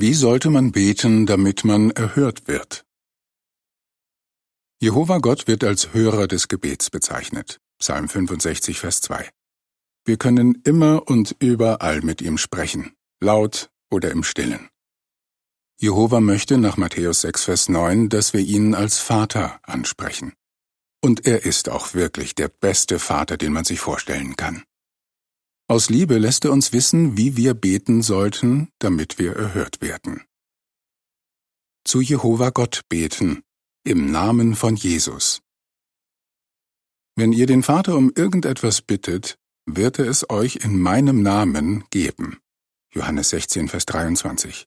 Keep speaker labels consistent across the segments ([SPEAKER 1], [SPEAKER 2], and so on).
[SPEAKER 1] Wie sollte man beten, damit man erhört wird? Jehova Gott wird als Hörer des Gebets bezeichnet. Psalm 65, Vers 2. Wir können immer und überall mit ihm sprechen, laut oder im Stillen. Jehova möchte nach Matthäus 6, Vers 9, dass wir ihn als Vater ansprechen. Und er ist auch wirklich der beste Vater, den man sich vorstellen kann. Aus Liebe lässt er uns wissen, wie wir beten sollten, damit wir erhört werden. Zu Jehova Gott beten, im Namen von Jesus. Wenn ihr den Vater um irgendetwas bittet, wird er es euch in meinem Namen geben. Johannes 16, Vers 23.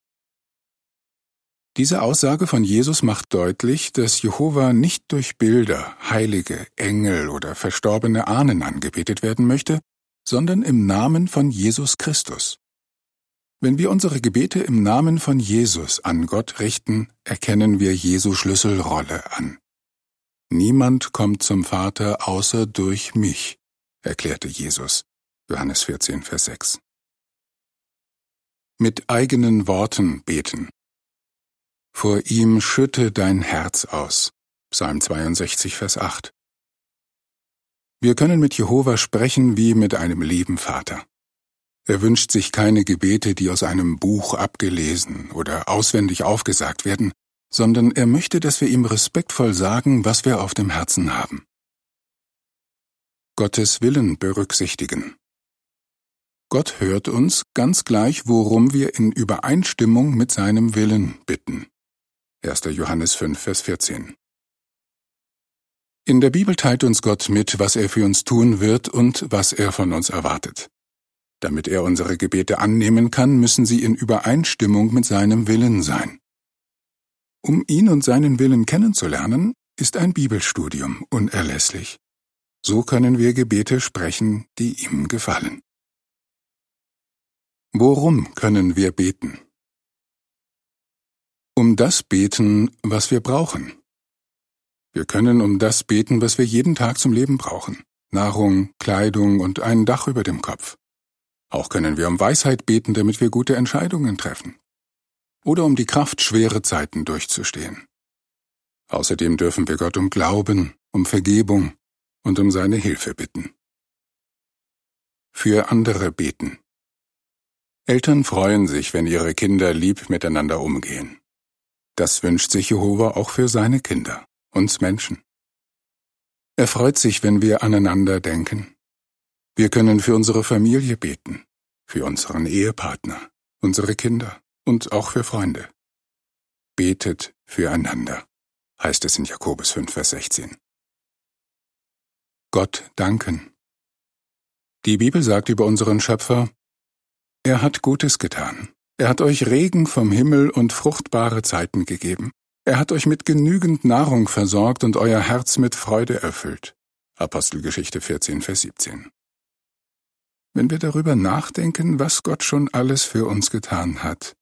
[SPEAKER 1] Diese Aussage von Jesus macht deutlich, dass Jehova nicht durch Bilder, Heilige, Engel oder verstorbene Ahnen angebetet werden möchte, sondern im Namen von Jesus Christus. Wenn wir unsere Gebete im Namen von Jesus an Gott richten, erkennen wir Jesu Schlüsselrolle an. Niemand kommt zum Vater außer durch mich, erklärte Jesus. Johannes 14, Vers 6. Mit eigenen Worten beten. Vor ihm schütte dein Herz aus. Psalm 62, Vers 8. Wir können mit Jehova sprechen wie mit einem lieben Vater. Er wünscht sich keine Gebete, die aus einem Buch abgelesen oder auswendig aufgesagt werden, sondern er möchte, dass wir ihm respektvoll sagen, was wir auf dem Herzen haben. Gottes Willen berücksichtigen. Gott hört uns ganz gleich, worum wir in Übereinstimmung mit seinem Willen bitten. 1. Johannes 5, Vers 14. In der Bibel teilt uns Gott mit, was er für uns tun wird und was er von uns erwartet. Damit er unsere Gebete annehmen kann, müssen sie in Übereinstimmung mit seinem Willen sein. Um ihn und seinen Willen kennenzulernen, ist ein Bibelstudium unerlässlich. So können wir Gebete sprechen, die ihm gefallen. Worum können wir beten? Um das beten, was wir brauchen. Wir können um das beten, was wir jeden Tag zum Leben brauchen. Nahrung, Kleidung und ein Dach über dem Kopf. Auch können wir um Weisheit beten, damit wir gute Entscheidungen treffen. Oder um die Kraft, schwere Zeiten durchzustehen. Außerdem dürfen wir Gott um Glauben, um Vergebung und um seine Hilfe bitten. Für andere beten. Eltern freuen sich, wenn ihre Kinder lieb miteinander umgehen. Das wünscht sich Jehova auch für seine Kinder, uns Menschen. Er freut sich, wenn wir aneinander denken. Wir können für unsere Familie beten, für unseren Ehepartner, unsere Kinder und auch für Freunde. Betet füreinander, heißt es in Jakobus 5, Vers 16. Gott danken. Die Bibel sagt über unseren Schöpfer, er hat Gutes getan. Er hat euch Regen vom Himmel und fruchtbare Zeiten gegeben. Er hat euch mit genügend Nahrung versorgt und euer Herz mit Freude erfüllt. Apostelgeschichte 14, Vers 17. Wenn wir darüber nachdenken, was Gott schon alles für uns getan hat,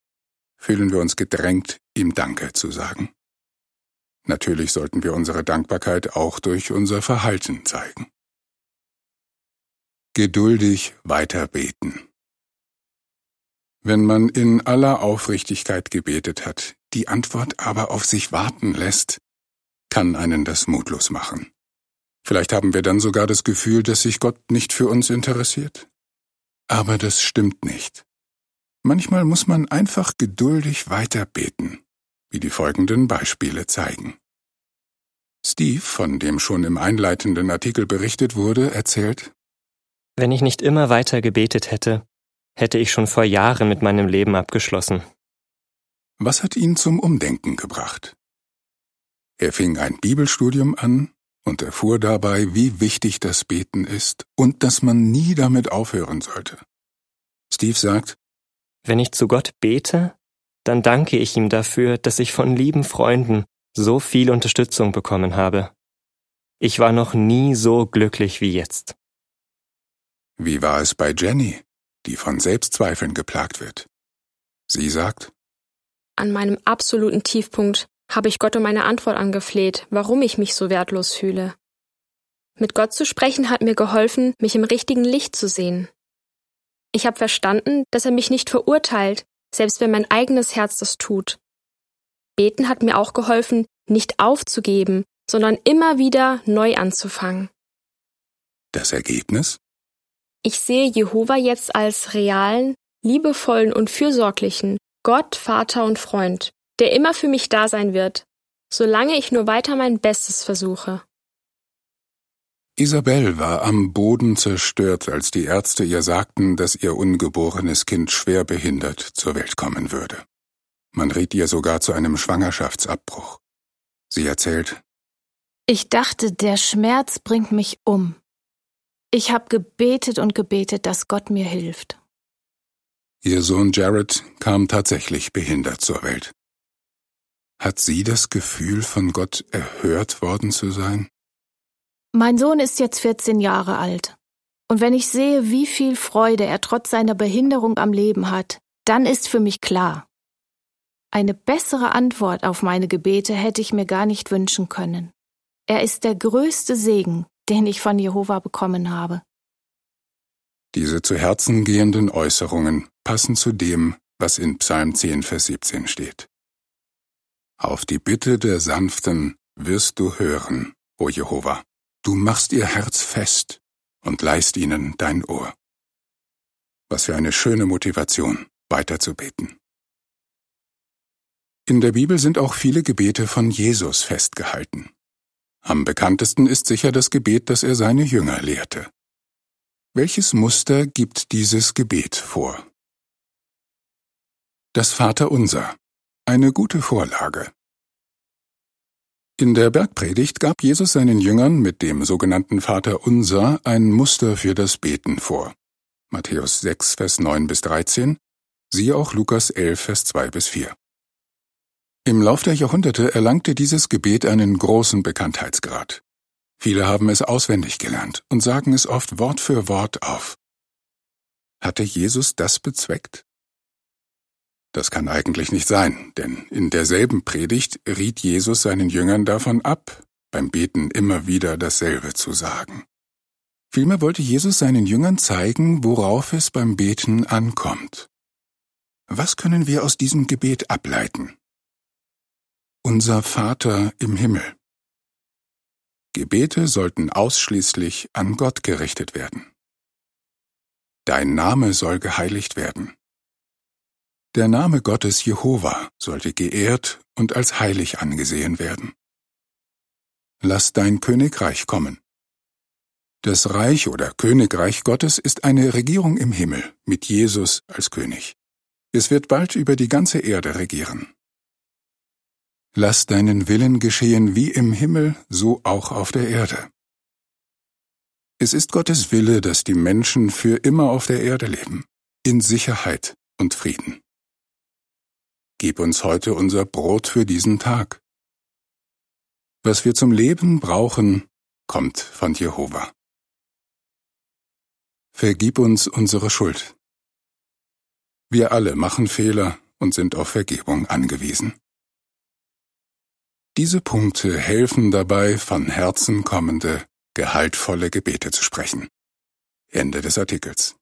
[SPEAKER 1] fühlen wir uns gedrängt, ihm Danke zu sagen. Natürlich sollten wir unsere Dankbarkeit auch durch unser Verhalten zeigen. Geduldig weiter beten. Wenn man in aller Aufrichtigkeit gebetet hat, die Antwort aber auf sich warten lässt, kann einen das mutlos machen. Vielleicht haben wir dann sogar das Gefühl, dass sich Gott nicht für uns interessiert. Aber das stimmt nicht. Manchmal muss man einfach geduldig weiter beten, wie die folgenden Beispiele zeigen. Steve, von dem schon im einleitenden Artikel berichtet wurde, erzählt
[SPEAKER 2] Wenn ich nicht immer weiter gebetet hätte, hätte ich schon vor Jahren mit meinem Leben abgeschlossen.
[SPEAKER 1] Was hat ihn zum Umdenken gebracht? Er fing ein Bibelstudium an und erfuhr dabei, wie wichtig das Beten ist und dass man nie damit aufhören sollte. Steve sagt,
[SPEAKER 2] Wenn ich zu Gott bete, dann danke ich ihm dafür, dass ich von lieben Freunden so viel Unterstützung bekommen habe. Ich war noch nie so glücklich wie jetzt.
[SPEAKER 1] Wie war es bei Jenny? die von Selbstzweifeln geplagt wird. Sie sagt,
[SPEAKER 3] An meinem absoluten Tiefpunkt habe ich Gott um eine Antwort angefleht, warum ich mich so wertlos fühle. Mit Gott zu sprechen hat mir geholfen, mich im richtigen Licht zu sehen. Ich habe verstanden, dass er mich nicht verurteilt, selbst wenn mein eigenes Herz das tut. Beten hat mir auch geholfen, nicht aufzugeben, sondern immer wieder neu anzufangen.
[SPEAKER 1] Das Ergebnis?
[SPEAKER 3] Ich sehe Jehova jetzt als realen, liebevollen und fürsorglichen Gott, Vater und Freund, der immer für mich da sein wird, solange ich nur weiter mein Bestes versuche.
[SPEAKER 1] Isabel war am Boden zerstört, als die Ärzte ihr sagten, dass ihr ungeborenes Kind schwer behindert zur Welt kommen würde. Man riet ihr sogar zu einem Schwangerschaftsabbruch. Sie erzählt
[SPEAKER 4] Ich dachte, der Schmerz bringt mich um. Ich habe gebetet und gebetet, dass Gott mir hilft.
[SPEAKER 1] Ihr Sohn Jared kam tatsächlich behindert zur Welt. Hat sie das Gefühl, von Gott erhört worden zu sein?
[SPEAKER 4] Mein Sohn ist jetzt 14 Jahre alt. Und wenn ich sehe, wie viel Freude er trotz seiner Behinderung am Leben hat, dann ist für mich klar. Eine bessere Antwort auf meine Gebete hätte ich mir gar nicht wünschen können. Er ist der größte Segen, den ich von Jehova bekommen habe.
[SPEAKER 1] Diese zu Herzen gehenden Äußerungen passen zu dem, was in Psalm 10, Vers 17 steht. Auf die Bitte der Sanften wirst du hören, o Jehova. Du machst ihr Herz fest und leist ihnen dein Ohr. Was für eine schöne Motivation, weiterzubeten. In der Bibel sind auch viele Gebete von Jesus festgehalten. Am bekanntesten ist sicher das Gebet, das er seine Jünger lehrte. Welches Muster gibt dieses Gebet vor? Das Vaterunser. Eine gute Vorlage. In der Bergpredigt gab Jesus seinen Jüngern mit dem sogenannten Vater Unser ein Muster für das Beten vor. Matthäus 6, Vers 9 bis 13, siehe auch Lukas 11, Vers 2 bis 4. Im Lauf der Jahrhunderte erlangte dieses Gebet einen großen Bekanntheitsgrad. Viele haben es auswendig gelernt und sagen es oft Wort für Wort auf. Hatte Jesus das bezweckt? Das kann eigentlich nicht sein, denn in derselben Predigt riet Jesus seinen Jüngern davon ab, beim Beten immer wieder dasselbe zu sagen. Vielmehr wollte Jesus seinen Jüngern zeigen, worauf es beim Beten ankommt. Was können wir aus diesem Gebet ableiten? Unser Vater im Himmel. Gebete sollten ausschließlich an Gott gerichtet werden. Dein Name soll geheiligt werden. Der Name Gottes Jehova sollte geehrt und als heilig angesehen werden. Lass dein Königreich kommen. Das Reich oder Königreich Gottes ist eine Regierung im Himmel mit Jesus als König. Es wird bald über die ganze Erde regieren. Lass deinen Willen geschehen wie im Himmel, so auch auf der Erde. Es ist Gottes Wille, dass die Menschen für immer auf der Erde leben, in Sicherheit und Frieden. Gib uns heute unser Brot für diesen Tag. Was wir zum Leben brauchen, kommt von Jehova. Vergib uns unsere Schuld. Wir alle machen Fehler und sind auf Vergebung angewiesen. Diese Punkte helfen dabei, von Herzen kommende, gehaltvolle Gebete zu sprechen. Ende des Artikels.